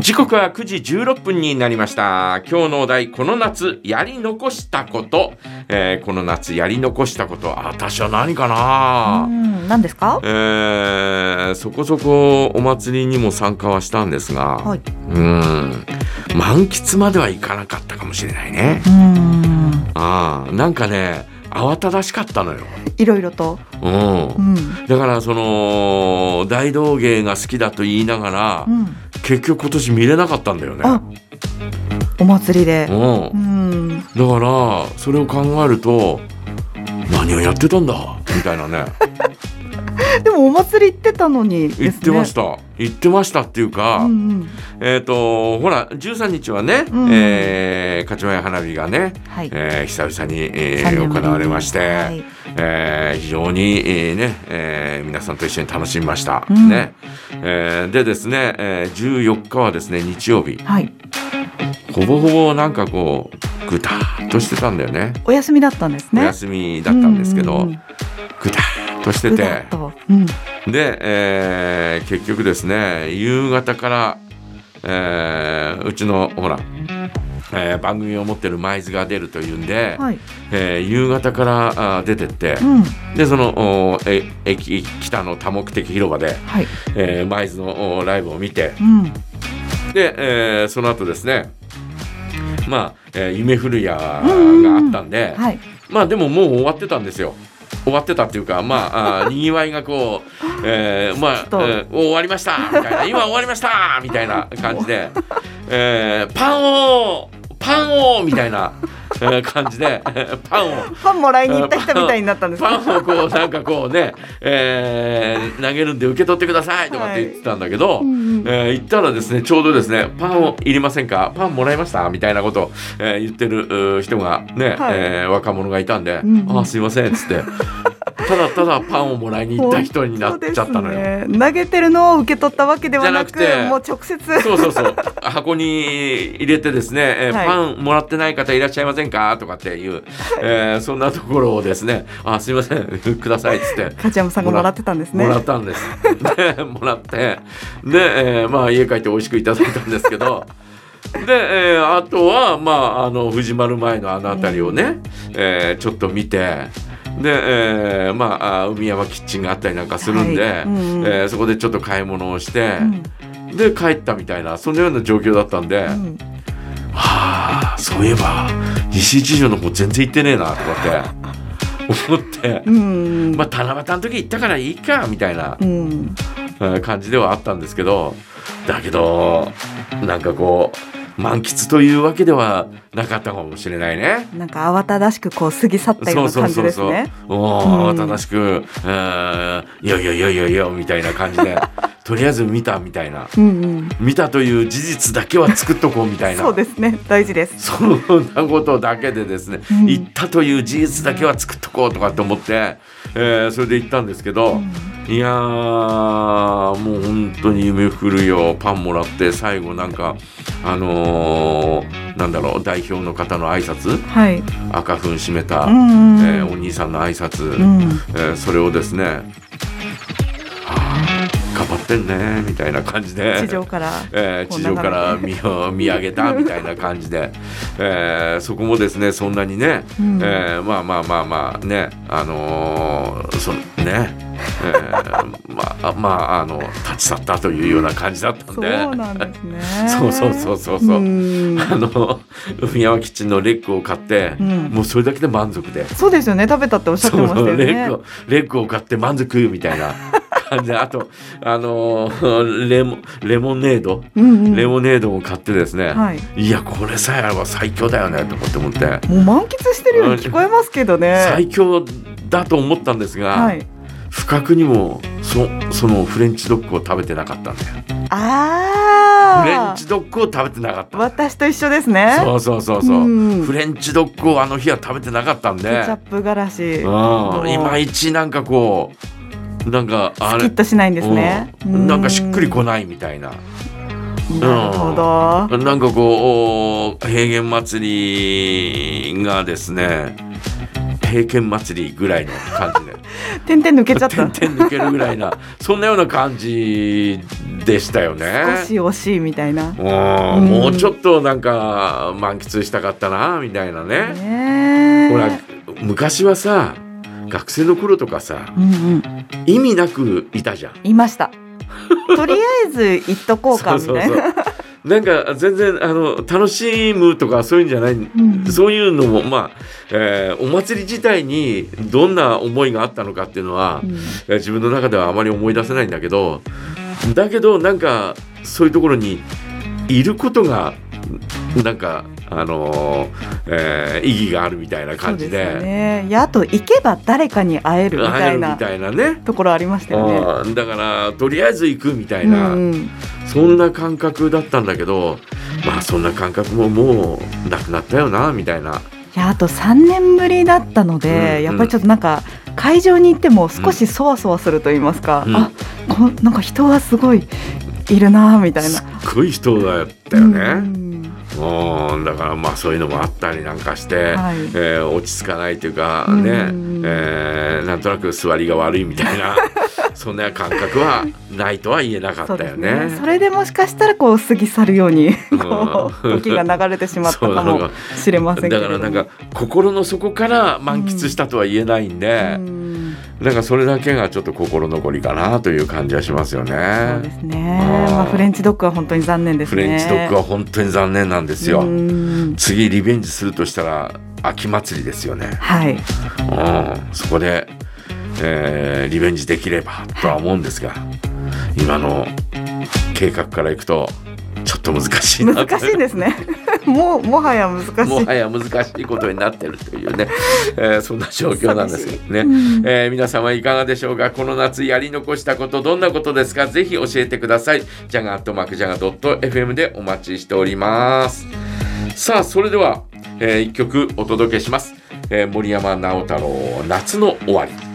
時刻は9時16分になりました。今日のお題この夏やり残したこと、えーこの夏やり残したこと。あ私は何かうな、ん、何ですか？えーそこそこお祭りにも参加はしたんですが、はい。うん満喫まではいかなかったかもしれないね。うん、ああなんかね慌ただしかったのよ、いろいろと。うん。うん、だからその大道芸が好きだと言いながら、うん、結局今年見れなかったんだよね。あ、お祭りで。うん。うん、だからそれを考えると何をやってたんだ？みたいなね。でもお祭り行ってたのにね。言ってました。言ってましたっていうか、うんうん、えっ、とほら13日はね、うんえー、勝前花火がね、はい。えー久々に、えー行われまして、はい。えー非常に、えーねえー皆さんと一緒に楽しみました、うん。ね。えーでですね、えー14日はですね日曜日。はい。ほぼほぼなんかこうぐたーっとしてたんだよね。お休みだったんですね。お休みだったんですけど、ぐたーっとしてて。うん、で、えー結局ですね夕方から、えーうちのほら、えー番組を持ってる舞鶴が出るというんで、はい。えー夕方からあー出てって、うん、でそのおえ駅北の多目的広場で、はい。えー、舞鶴のおライブを見てうん、で、えーその後ですねまあ、えー夢古屋があったんで、はい。まあでももう終わってたんですよ。終わってたっていうかまああー にぎわいがこう、えーまあえー終わりましたみたいな今終わりましたみたいな感じで、えーパンをパンをみたいな、えー感じでパンを。パンもらいに行った人みたいになったんですパか。ンをこうなんかこうね、えー投げるんで受け取ってくださいとかって言ってたんだけど、うんうん。えー行ったらですねちょうどですねパンをいりませんか？パンもらいました？みたいなことを、えー言ってる人がね、はい。えー若者がいたんで「うんうん。あすいません」っつってただただパンをもらいに行った人になっちゃったのよ。ね投げてるのを受け取ったわけではなくもう直接。そうそうそう箱に入れてですね、えーはいパンもらってない方いらっしゃいませんか？とかっていう、えーそんなところをですね「あすいません ください」っつって梶山さんがもらってたんですね。もらったんです。でもらってで、えーまあ家帰って美味しくいただいたんですけど。で、えーあとは、まあ、あの藤丸前のあの辺りをね、えーちょっと見てで、えーまああ海山キッチンがあったりなんかするんで、はい。うんうん。えーそこでちょっと買い物をしてう、ん。で帰ったみたいなそのような状況だったんで、うん。はあそういえば西一条の方全然行ってねえなとかって 思って、うん。まあ七夕の時行ったからいいかみたいなうん。えー感じではあったんですけどだけどなんかこう満喫というわけではなかったかもしれないね。なんか慌ただしくこう過ぎ去ったような感じですね。おうんお正しく、えーいやいやいやいやいやみたいな感じで とりあえず見たみたいなうんうん。見たという事実だけは作っとこうみたいなそうですね。大事です。そんなことだけでですね、うん行ったという事実だけは作っとこうとかって思って、えーそれで行ったんですけど、いやーもう本当に夢降るよパンもらって最後なんかあのーなんだろう代表の方の挨拶？はい。赤粉締めた、うんうんえーお兄さんの挨拶、うん。えーそれをですね、ってんねみたいな感じで地上から。えー地上から見見上げたみたいな感じで、えーそこもですねそんなにね、うんえーまあまあまあまあねあのーそのね、えー まあまああの立ち去ったというような感じだったんそうで。なんですね。そうそうそうそうそううんあの海山キッチンのレッグを買って、うんもうそれだけで満足で、そうですよね。食べたっておっしゃってましたよねレッグ。をレッグを買って満足みたいな感じであとあのーレモレモネード？うんうん。レモネードを買ってですね、はい。いやこれさえあれば最強だよねと思って思ってもう満喫してるように聞こえますけどね。最強だと思ったんですが、はい。不覚にもそそのフレンチドッグを食べてなかったんだよああ。フレンチドッグを食べてなかった私と一緒ですね。そうそうそうそう、うんフレンチドッグをあの日は食べてなかったんでケチャップがらし。うんいまいちなんかこうなんかあれスキッとしないんですね。うんなんかしっくりこなないみたいな。い。なるほど。なんかこう平原祭りがですね平原祭りぐらいの感じで 点々抜けちゃった 点々抜けるぐらいなそんなような感じでしたよね。少し惜しいみたいなうんもうちょっとなんか満喫したかったなみたいなね。ねえほら昔はさ学生の頃とかさうんうん。意味なくいたじゃん。いました。とりあえず行っとこうかみたいな。なんか全然あの楽しむとかそういうんじゃない、ん。そういうのもまあ、えーお祭り自体にどんな思いがあったのかっていうのは、うん。えー自分の中ではあまり思い出せないんだけどだけどなんかそういうところにいることがなんかあのーえー意義があるみたいな感じでねいやあと行けば誰かに会えるみたいなたいなね。ところありましたよねだからとりあえず行くみたいうんな、うんそんな感覚だったんだけどまあそんな感覚ももうなくなったよなみたいな。いやあと3年ぶりだったので、うんやっぱりちょっとなんか会場に行っても少しそわそわすると言いますか、うんあこなんか人がすごいいるなみたいな。すっごい人だったようね。んうん、だからまあそういうのもあったりなんかして、はい。えー落ち着かないというかうん。ね、えーなんとなく座りが悪いみたいな そんな感覚はないとは言えなかったよね。ね。それでもしかしたらこう過ぎ去るようにこううん時が流れてしまったかも しれませんけれども。だからなんか心の底から満喫したとは言えないんで、うんなんかそれだけがちょっと心残りかなという感じはしますよそうでね。すね、まあ、フレンチドッグは本当に残念ですね。フレンチドッグは本当に残念なんですよ。うん。次リベンジするとしたら秋祭りですよね。はい。うん、そこで、えーリベンジできればとは思うんですが、今の計画からいくとちょっと難しい難しいですねもうもはや難しいもはや難しいことになってるというね、えーそんな状況なんですけどね。うんえー皆様いかがでしょうか？この夏やり残したことどんなことですか？ぜひ教えてください。ジャガーとマクジャガ .fm でお待ちしております。さあそれでは、えー一曲お届けします。えー森山直太朗夏の終わり。